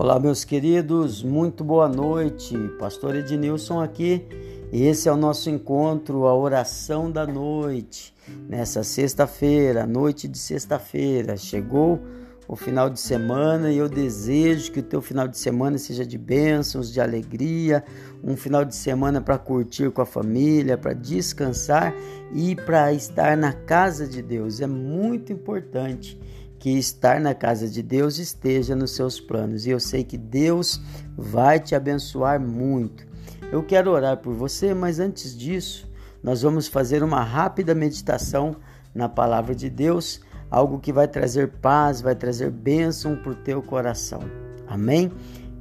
Olá, meus queridos, muito boa noite. Pastor Ednilson aqui. Esse é o nosso encontro, a oração da noite. Nessa sexta-feira, noite de sexta-feira, chegou o final de semana e eu desejo que o teu final de semana seja de bênçãos, de alegria, um final de semana para curtir com a família, para descansar e para estar na casa de Deus. É muito importante que estar na casa de Deus esteja nos seus planos. E eu sei que Deus vai te abençoar muito. Eu quero orar por você, mas antes disso, nós vamos fazer uma rápida meditação na palavra de Deus, algo que vai trazer paz, vai trazer bênção para o teu coração. Amém?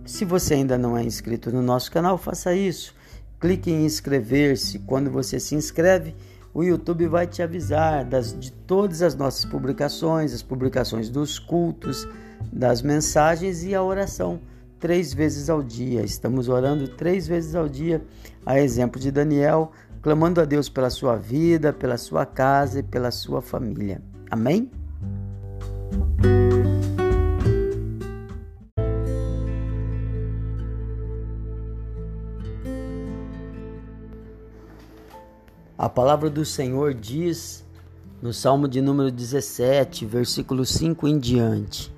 Se você ainda não é inscrito no nosso canal, faça isso. Clique em inscrever-se. Quando você se inscreve, o YouTube vai te avisar das, de todas as nossas publicações, as publicações dos cultos, das mensagens e a oração três vezes ao dia. Estamos orando três vezes ao dia, a exemplo de Daniel, clamando a Deus pela sua vida, pela sua casa e pela sua família. Amém? A palavra do Senhor diz no Salmo de número 17, versículo 5 em diante: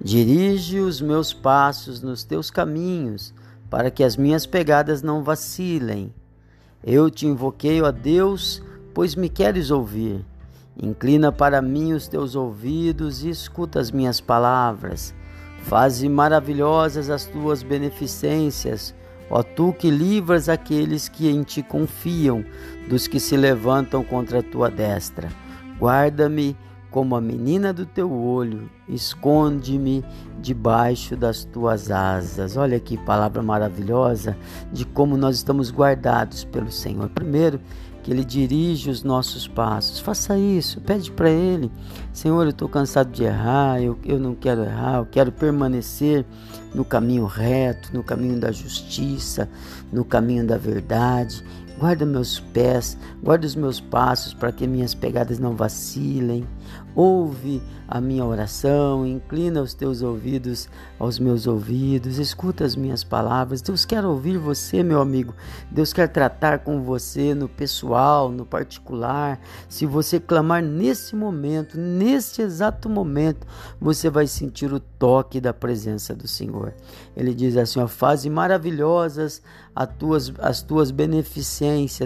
Dirige os meus passos nos teus caminhos, para que as minhas pegadas não vacilem. Eu te invoquei, ó Deus, pois me queres ouvir. Inclina para mim os teus ouvidos e escuta as minhas palavras. Faze maravilhosas as tuas beneficências Ó tu que livras aqueles que em ti confiam, dos que se levantam contra a tua destra. Guarda-me como a menina do teu olho, esconde-me debaixo das tuas asas. Olha que palavra maravilhosa de como nós estamos guardados pelo Senhor. Primeiro, que Ele dirige os nossos passos. Faça isso, pede para Ele: Senhor, eu estou cansado de errar, eu, eu não quero errar, eu quero permanecer no caminho reto, no caminho da justiça, no caminho da verdade. Guarda meus pés, guarda os meus passos para que minhas pegadas não vacilem. Ouve a minha oração, inclina os teus ouvidos aos meus ouvidos, escuta as minhas palavras. Deus quer ouvir você, meu amigo. Deus quer tratar com você no pessoal, no particular. Se você clamar nesse momento, nesse exato momento, você vai sentir o toque da presença do Senhor. Ele diz assim: ó, faze maravilhosas as tuas, as tuas beneficências,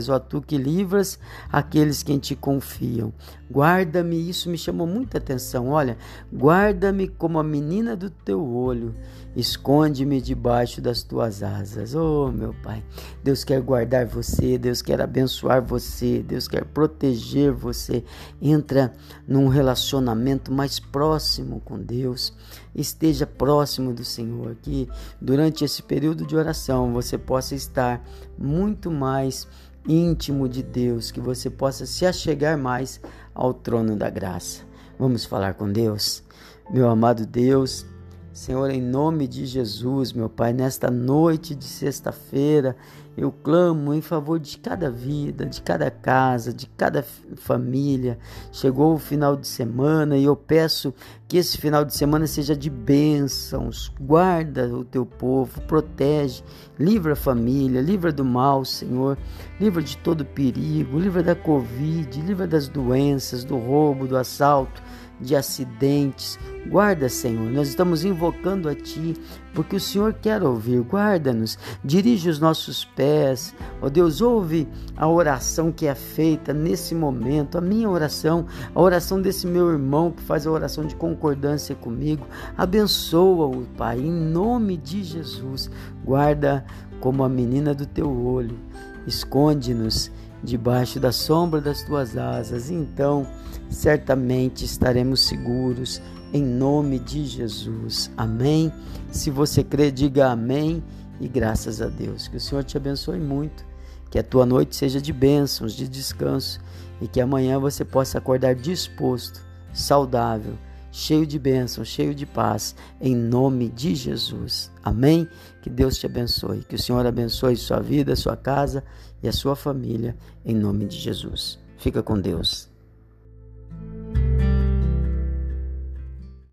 ó tu que livras aqueles que em ti confiam. Guarda-me, isso me chamou muita atenção. Olha, guarda-me como a menina do teu olho, esconde-me debaixo das tuas asas. Oh, meu Pai, Deus quer guardar você, Deus quer abençoar você, Deus quer proteger você. Entra num relacionamento mais próximo com Deus esteja próximo do Senhor, que durante esse período de oração você possa estar muito mais íntimo de Deus, que você possa se achegar mais ao trono da graça. Vamos falar com Deus? Meu amado Deus, Senhor, em nome de Jesus, meu Pai, nesta noite de sexta-feira, eu clamo em favor de cada vida, de cada casa, de cada família. Chegou o final de semana e eu peço que esse final de semana seja de bênçãos. Guarda o teu povo, protege, livra a família, livra do mal, Senhor. Livra de todo perigo, livra da Covid, livra das doenças, do roubo, do assalto de acidentes. Guarda, Senhor, nós estamos invocando a Ti, porque o Senhor quer ouvir. Guarda-nos, dirige os nossos pés. Ó oh, Deus, ouve a oração que é feita nesse momento, a minha oração, a oração desse meu irmão que faz a oração de concordância comigo. Abençoa-o, Pai, em nome de Jesus. Guarda como a menina do teu olho. Esconde-nos debaixo da sombra das tuas asas, então certamente estaremos seguros em nome de Jesus. Amém. Se você crê, diga amém e graças a Deus. Que o Senhor te abençoe muito, que a tua noite seja de bênçãos, de descanso e que amanhã você possa acordar disposto, saudável cheio de bênçãos, cheio de paz, em nome de Jesus. Amém? Que Deus te abençoe. Que o Senhor abençoe sua vida, sua casa e a sua família, em nome de Jesus. Fica com Deus.